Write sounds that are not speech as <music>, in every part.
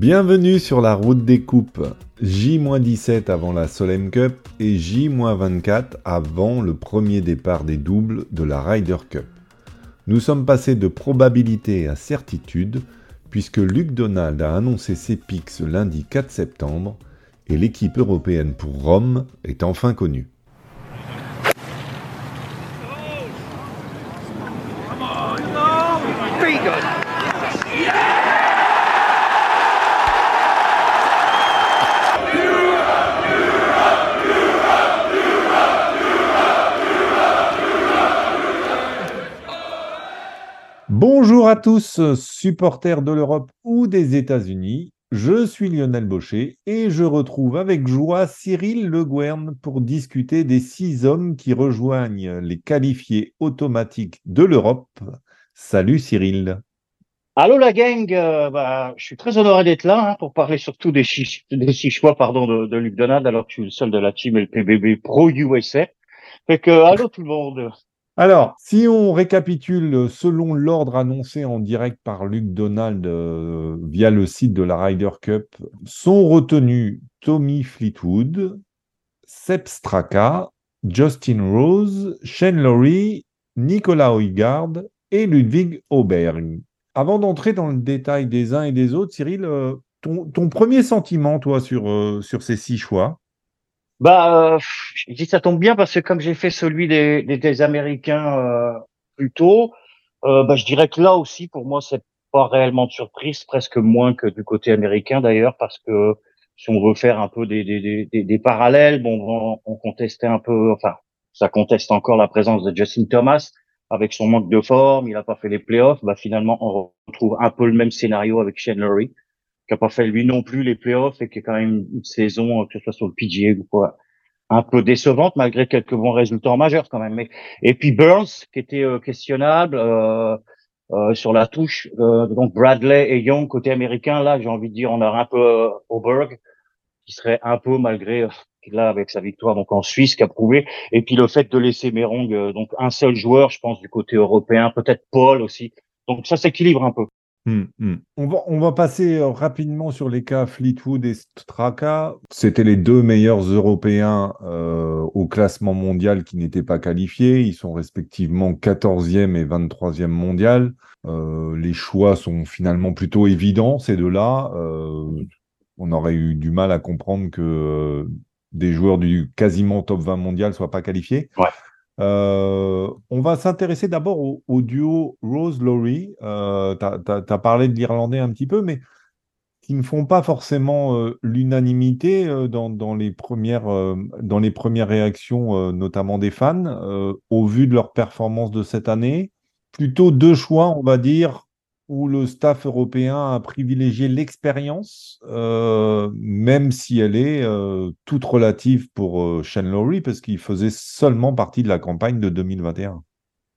Bienvenue sur la route des coupes. J-17 avant la Solheim Cup et J-24 avant le premier départ des doubles de la Ryder Cup. Nous sommes passés de probabilité à certitude puisque Luc Donald a annoncé ses pics lundi 4 septembre et l'équipe européenne pour Rome est enfin connue. Bonjour à tous, supporters de l'Europe ou des États-Unis. Je suis Lionel Baucher et je retrouve avec joie Cyril Le Guern pour discuter des six hommes qui rejoignent les qualifiés automatiques de l'Europe. Salut Cyril. Allô la gang, euh, bah, je suis très honoré d'être là hein, pour parler surtout des six, des six choix pardon, de, de Luc Donald alors que je suis le seul de la team LPBB Pro USA. Fait que allô tout le monde. Alors, si on récapitule selon l'ordre annoncé en direct par Luc Donald euh, via le site de la Ryder Cup, sont retenus Tommy Fleetwood, Seb Straka, Justin Rose, Shane Lowry, Nicolas Oygaard et Ludwig Auberg. Avant d'entrer dans le détail des uns et des autres, Cyril, euh, ton, premier sentiment, toi, sur, euh, sur ces six choix? Bah, euh, je dis ça tombe bien parce que comme j'ai fait celui des, des, Américains euh, plus tôt, euh, bah, je dirais que là aussi, pour moi, c'est pas réellement de surprise, presque moins que du côté américain d'ailleurs, parce que si on veut faire un peu des, des, des, des parallèles, bon, on, contestait un peu, enfin, ça conteste encore la présence de Justin Thomas avec son manque de forme, il a pas fait les playoffs, bah finalement on retrouve un peu le même scénario avec Shane Lurie qui a pas fait lui non plus les playoffs et qui a quand même une saison, que ce soit sur le PGA ou quoi, un peu décevante malgré quelques bons résultats majeurs quand même. Mais, et puis Burns qui était euh, questionnable euh, euh, sur la touche. Euh, donc Bradley et Young côté américain, là j'ai envie de dire on a un peu Oberg qui serait un peu malgré là avec sa victoire donc en Suisse qui a prouvé. Et puis le fait de laisser Merong donc un seul joueur, je pense du côté européen, peut-être Paul aussi. Donc ça s'équilibre un peu. Hum, hum. On, va, on va passer euh, rapidement sur les cas Fleetwood et Straka. C'était les deux meilleurs Européens euh, au classement mondial qui n'étaient pas qualifiés. Ils sont respectivement 14e et 23e mondial. Euh, les choix sont finalement plutôt évidents, ces deux-là. on aurait eu du mal à comprendre que des joueurs du quasiment top 20 mondial soient pas qualifiés. Ouais. Euh, on va s'intéresser d'abord au, duo Rose-Laurie. Euh, tu as, parlé de l'Irlandais un petit peu, mais qui ne font pas forcément euh, l'unanimité premières, dans les premières réactions, notamment des fans, au vu de leur performance de cette année. Plutôt deux choix, on va dire, où le staff européen a privilégié l'expérience, euh, même si elle est euh, toute relative pour euh, Shane Lowry, parce qu'il faisait seulement partie de la campagne de 2021.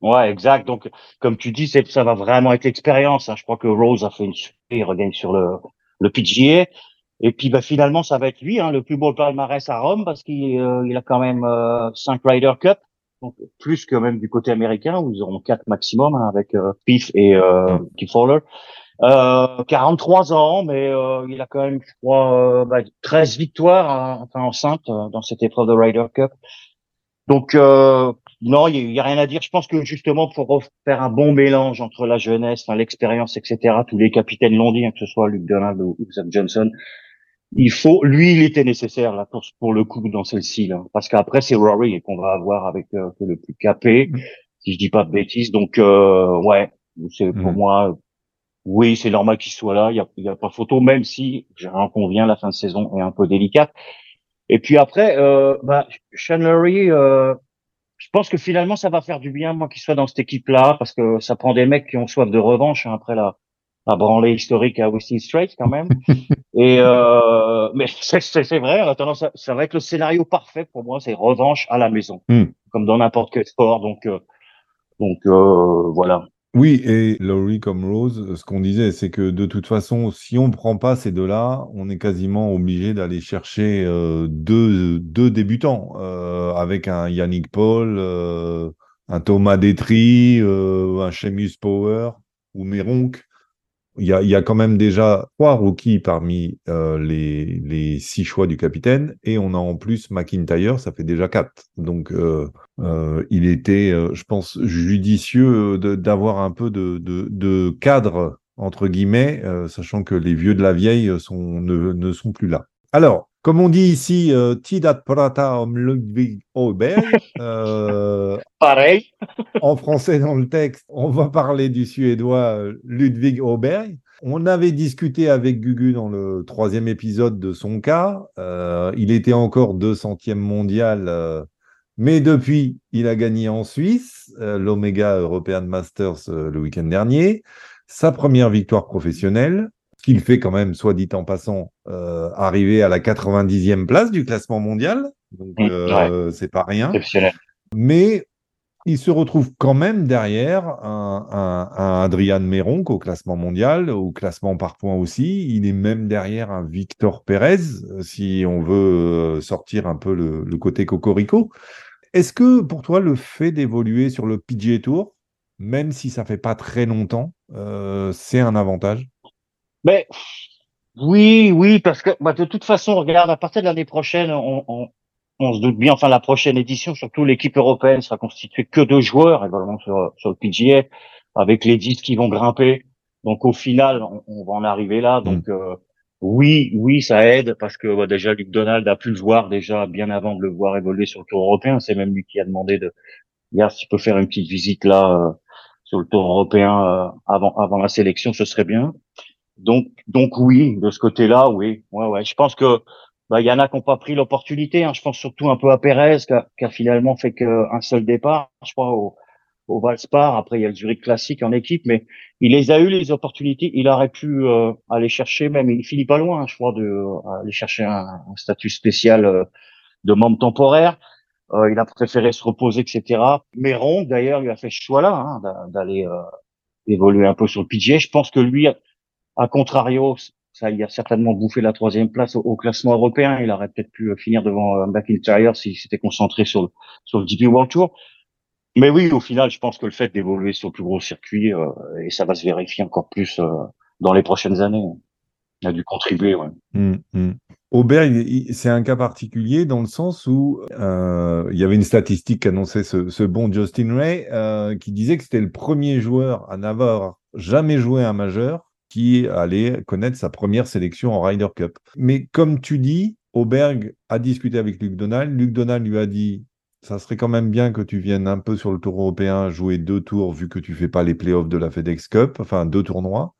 Ouais, exact. Donc, comme tu dis, ça va vraiment être l'expérience. Hein. Je crois que Rose a fait une super regagne sur le, le PGA. Et puis, bah, finalement, ça va être lui, hein, le plus beau palmarès à Rome, parce qu'il il a quand même cinq Ryder Cup plus que même du côté américain où ils auront quatre maximum hein, avec euh, Piff et euh, Keith Fowler. Euh, 43 ans, mais euh, il a quand même, je crois, euh, bah, 13 victoires, hein, enfin enceinte dans cette épreuve de Ryder Cup. Donc non, il y, a rien à dire. Je pense que justement pour faire un bon mélange entre la jeunesse, l'expérience, etc. Tous les capitaines l'ont dit, hein, que ce soit Luke Donald ou Zach Johnson il faut, lui, il était nécessaire là pour, pour le coup dans celle-ci là, parce qu'après c'est Rory qu'on va avoir avec euh, le plus capé, mm. si je dis pas de bêtises. Donc euh, ouais, c'est pour mm. moi, oui, c'est normal qu'il soit là. Il y a, y a pas photo, même si j'en conviens, la fin de saison est un peu délicate. Et puis après, euh, bah, Sean euh, je pense que finalement ça va faire du bien moi qu'il soit dans cette équipe-là, parce que ça prend des mecs qui ont soif de revanche hein, après la à branler historique à Westin Strait quand même. <laughs> Et euh, mais <laughs> c'est vrai, attends, ça, ça va être le scénario parfait pour moi, c'est revanche à la maison, hmm. comme dans n'importe quel sport. Donc euh, donc euh, voilà. Oui, et Laurie comme Rose, ce qu'on disait, c'est que de toute façon, si on ne prend pas ces deux-là, on est quasiment obligé d'aller chercher euh, deux, deux débutants, euh, avec un Yannick Paul, euh, un Thomas Detry, un Seamus Power ou Meronk. Il y a, y a, quand même déjà trois rookies parmi euh, les, les, six choix du capitaine, et on a en plus McIntyre, ça fait déjà quatre. Donc, euh, euh, il était, euh, je pense, judicieux d'avoir un peu de, de, de, cadre, entre guillemets, euh, sachant que les vieux de la vieille sont, ne, ne sont plus là. Alors, comme on dit ici, euh, Tidat Prata om Ludwig Auberg. Euh, <laughs> Pareil. en français, dans le texte, on va parler du suédois euh, Ludwig Auberg. On avait discuté avec Gugu dans le troisième épisode de son cas. il était encore 200e mondial, mais depuis, il a gagné en Suisse l'Omega European Masters le week-end dernier. Sa première victoire professionnelle qu'il fait quand même, soit dit en passant, euh, arriver à la 90e place du classement mondial. Donc, mmh, euh, c'est pas rien. Mais il se retrouve quand même derrière un, un, Adrian Méron au classement mondial, au classement par points aussi. Il est même derrière un Victor Pérez, si on veut euh, sortir un peu le, le côté cocorico. Est-ce que pour toi, le fait d'évoluer sur le PGA Tour, même si ça fait pas très longtemps, euh, c'est un avantage? Mais oui, oui, parce que bah, de toute façon, regarde, à partir de l'année prochaine, on, on, on, se doute bien, enfin la prochaine édition, surtout l'équipe européenne sera constituée que de joueurs, également sur, sur le PGA, avec les 10 qui vont grimper. Donc au final, on, on va en arriver là. Mm. Donc euh, oui, oui, ça aide parce que bah, déjà Luc Donald a pu le voir déjà bien avant de le voir évoluer sur le Tour européen. C'est même lui qui a demandé de, regarde, si tu peux faire une petite visite là euh, sur le Tour européen euh, avant avant la sélection, ce serait bien. Donc, donc oui, de ce côté-là, oui. Ouais, ouais. Je pense que bah, il y en a qui n'ont pas pris l'opportunité. Hein. Je pense surtout un peu à Pérez, qui a, qui a finalement fait qu'un seul départ, je crois, au, au Valspar. Après, il y a le Zurich classique en équipe, mais il les a eu les opportunités. Il aurait pu euh, aller chercher, même il finit pas loin, je crois, de euh, aller chercher un, un statut spécial euh, de membre temporaire. Euh, il a préféré se reposer, etc. Méron, d'ailleurs, lui a fait ce choix-là hein, d'aller évoluer un peu sur le PGA. Je pense que lui, a contrario, ça il a certainement bouffé la troisième place au, classement européen. Il aurait peut-être pu euh, finir devant euh, McIntyre s'il s'était concentré sur le, sur le DP World Tour. Mais oui, au final, je pense que le fait d'évoluer sur le plus gros circuit, euh, et ça va se vérifier encore plus dans les prochaines années, a dû contribuer. Ouais. Mmh, mmh. Aubert, c'est un cas particulier dans le sens où euh, il y avait une statistique qu'annonçait ce, ce, bon Justin Ray euh, qui disait que c'était le premier joueur à n'avoir jamais joué un majeur qui allait connaître sa première sélection en Ryder Cup. Mais comme tu dis, Auberg a discuté avec Luc Donald. Luc Donald lui a dit ça serait quand même bien que tu viennes un peu sur le tour européen jouer deux tours vu que tu fais pas les playoffs de la FedEx Cup, enfin deux tournois.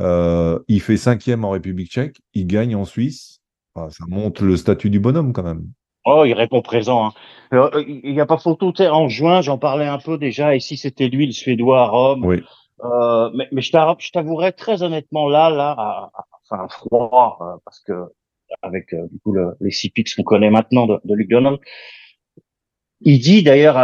Euh, il fait cinquième en République tchèque, il gagne en Suisse. ça monte le statut du bonhomme quand même. Oh, il répond présent. Hein. Il n'y a pas photo. En juin, j'en parlais un peu déjà. Et si c'était lui, le Suédois à Rome, oui. Euh, mais, mais je t'avouerai très honnêtement là, là, à, enfin froid, euh, parce que avec euh, du coup le, les six pics qu'on connaît maintenant de, de Luc Donald, il dit d'ailleurs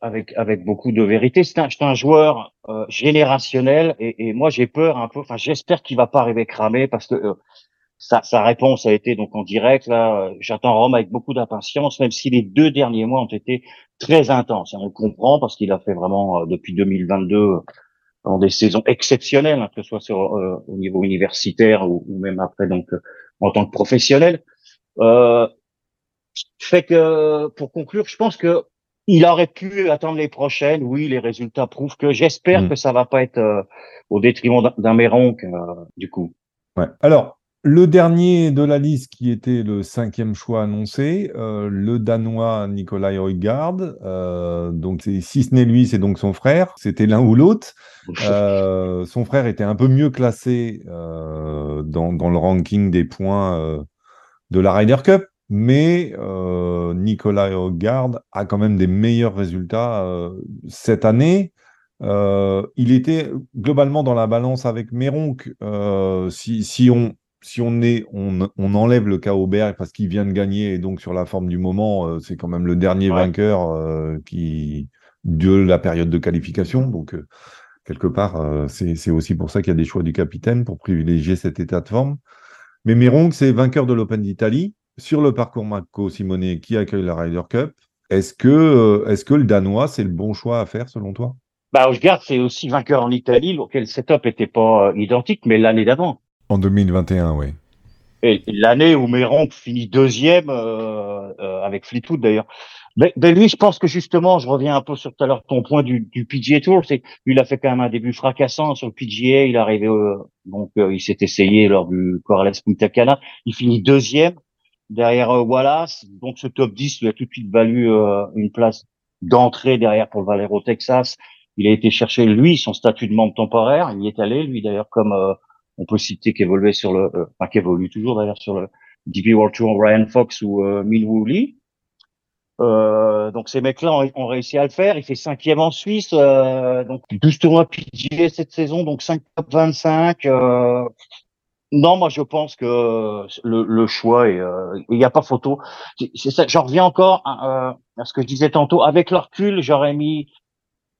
avec avec beaucoup de vérité, c'est un, un, joueur générationnel et, et moi j'ai peur un peu, enfin j'espère qu'il va pas arriver cramé parce que sa, sa, réponse a été donc en direct là. J'attends Rome avec beaucoup d'impatience, même si les deux derniers mois ont été très intenses. on comprend parce qu'il a fait vraiment depuis 2022 dans des saisons exceptionnelles, hein, que ce soit sur, euh, au niveau universitaire ou, ou, même après donc euh, en tant que professionnel. Euh, fait que pour conclure, je pense que il aurait pu attendre les prochaines. Oui, les résultats prouvent que j'espère mmh. que ça va pas être euh, au détriment d'un Méron du coup. Ouais. Alors, le dernier de la liste qui était le cinquième choix annoncé, euh, le Danois Nicolas Højgaard. Euh, donc, si ce n'est lui, c'est donc son frère. C'était l'un ou l'autre. <laughs> Euh, son frère était un peu mieux classé euh, dans, dans, le ranking des points euh, de la Ryder Cup, mais euh, Nicolas Højgaard a quand même des meilleurs résultats cette année. il était globalement dans la balance avec Méronc. si, si on si on, est, on, on enlève le cas Aubert parce qu'il vient de gagner et donc sur la forme du moment, euh, c'est quand même le dernier vainqueur euh, qui de la période de qualification. Donc, euh, quelque part, c'est aussi pour ça qu'il y a des choix du capitaine pour privilégier cet état de forme. Mais Méronc, c'est vainqueur de l'Open d'Italie sur le parcours Marco Simone qui accueille la Ryder Cup. Est-ce que, est -ce que le Danois, c'est le bon choix à faire selon toi? Bah, Osgard, c'est aussi vainqueur en Italie, auquel le setup était pas identique, mais l'année d'avant. En 2021, oui. Et l'année où Méron finit deuxième, euh, euh, avec Fleetwood d'ailleurs. Mais, lui, je pense que justement, je reviens un peu sur tout à l'heure ton point du, du PGA Tour, c'est lui, il a fait quand même un début fracassant sur le PGA. Il est arrivé, donc il s'est essayé lors du Corrales Punta Cana. Il finit deuxième derrière Wallace. Donc ce top 10 lui a tout de suite valu une place d'entrée derrière pour le Valero Texas. Il a été chercher lui son statut de membre temporaire. Il y est allé lui d'ailleurs comme euh, on peut citer qu'évoluait sur le, euh, enfin qu'évolue toujours d'ailleurs sur le DP World Tour Ryan Fox ou euh, Min Lee. Euh, donc ces mecs-là ont, réussi à le faire. Il fait cinquième en Suisse, donc 12 tournois PGA cette saison, donc 5 top 25. Euh, non, moi je pense que le, le choix est, il n'y a pas photo. C'est ça. J'en reviens encore à, à, ce que je disais tantôt. Avec le recul, j'aurais mis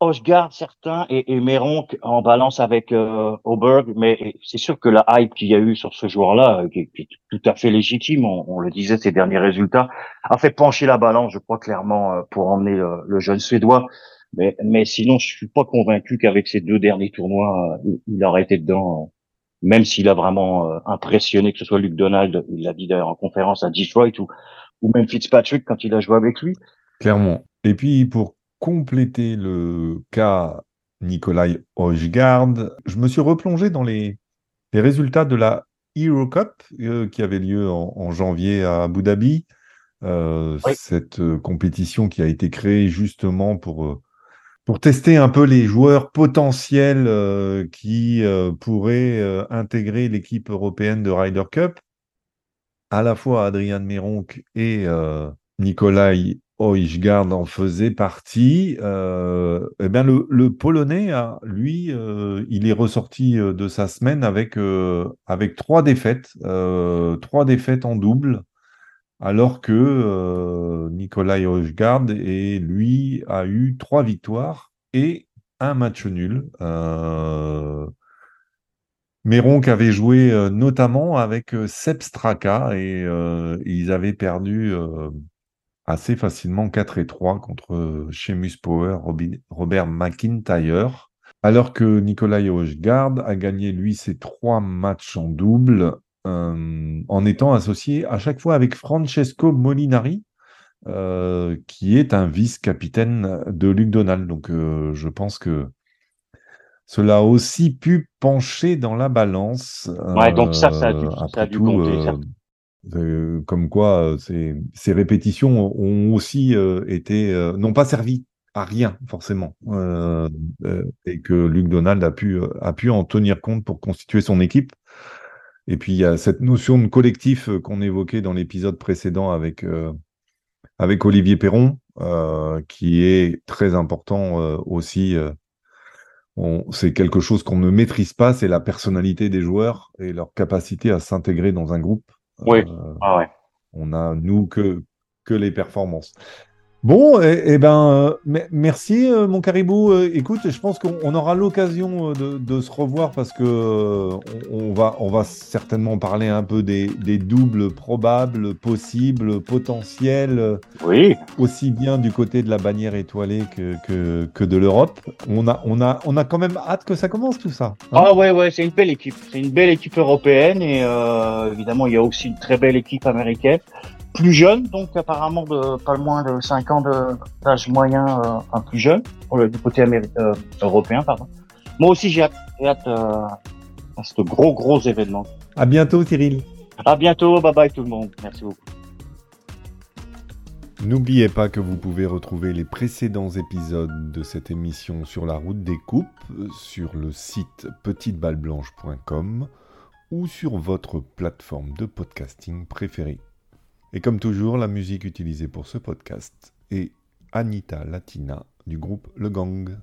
Osgard certains et, et en balance avec euh, Auberg, mais c'est sûr que la hype qu'il y a eu sur ce joueur-là, euh, qui, est tout à fait légitime, on, le disait, ses derniers résultats, a fait pencher la balance, je crois clairement, euh, pour emmener le, jeune Suédois. Mais, mais sinon, je suis pas convaincu qu'avec ces deux derniers tournois, euh, il aurait été dedans, même s'il a vraiment impressionné, que ce soit Luc Donald, il l'a dit d'ailleurs en conférence à Detroit, ou, ou même Fitzpatrick quand il a joué avec lui. Clairement. Et puis pour compléter le cas Nikolai Hojgaard, je me suis replongé dans les, résultats de la Hero Cup euh, qui avait lieu en, janvier à Abu Dhabi. Euh, cette euh, compétition qui a été créée justement pour, pour tester un peu les joueurs potentiels qui pourraient intégrer l'équipe européenne de Ryder Cup. À la fois Adrian Meronk et Nikolai Oishgard en faisait partie. Euh, eh bien, le, Polonais, lui, euh, il est ressorti euh, de sa semaine avec, trois défaites, trois défaites en double, alors que Nikolai Oishgard, et lui, a eu trois victoires et un match nul. Méronc avait joué notamment avec Seb Straka et ils avaient perdu assez facilement 4 et 3 contre Sheamus Power, Robert McIntyre. Alors que Nicolas Hojgaard a gagné, lui, ses trois matchs en double, euh, en étant associé à chaque fois avec Francesco Molinari, euh, qui est un vice-capitaine de Luc Donald. Donc, euh, je pense que cela a aussi pu pencher dans la balance. Ouais, donc ça, ça a dû, ça a dû compter. Euh, comme quoi, euh, ces, répétitions ont aussi euh, été, n'ont pas servi à rien forcément, et que Luc Donald a pu, a pu en tenir compte pour constituer son équipe. Et puis il y a cette notion de collectif qu'on évoquait dans l'épisode précédent avec, avec Olivier Perron, qui est très important aussi. c'est quelque chose qu'on ne maîtrise pas, c'est la personnalité des joueurs et leur capacité à s'intégrer dans un groupe. Oui. ah ouais. On a, nous, que, que les performances. Bon, et, eh, eh ben, euh, merci euh, mon caribou. Euh, écoute, je pense qu'on aura l'occasion de, se revoir parce que on, va, on va certainement parler un peu des, doubles probables, possibles, potentiels. Oui. Aussi bien du côté de la bannière étoilée que, que, de l'Europe. On a, on, a, on a quand même hâte que ça commence tout ça. Hein? ah ouais, ouais, c'est une belle équipe. C'est une belle équipe européenne et évidemment, il y a aussi une très belle équipe américaine plus jeune, donc apparemment de pas moins de 5 ans d'âge moyen, euh, un plus jeune, du côté euh, européen, pardon. Moi aussi, j'ai hâte, hâte euh, à ce gros, gros événement. À bientôt, Cyril. À bientôt, bye bye tout le monde. Merci beaucoup. N'oubliez pas que vous pouvez retrouver les précédents épisodes de cette émission sur la route des coupes sur le site petiteballeblanche.com ou sur votre plateforme de podcasting préférée. Et comme toujours, la musique utilisée pour ce podcast est Anita Latina du groupe Le Gang.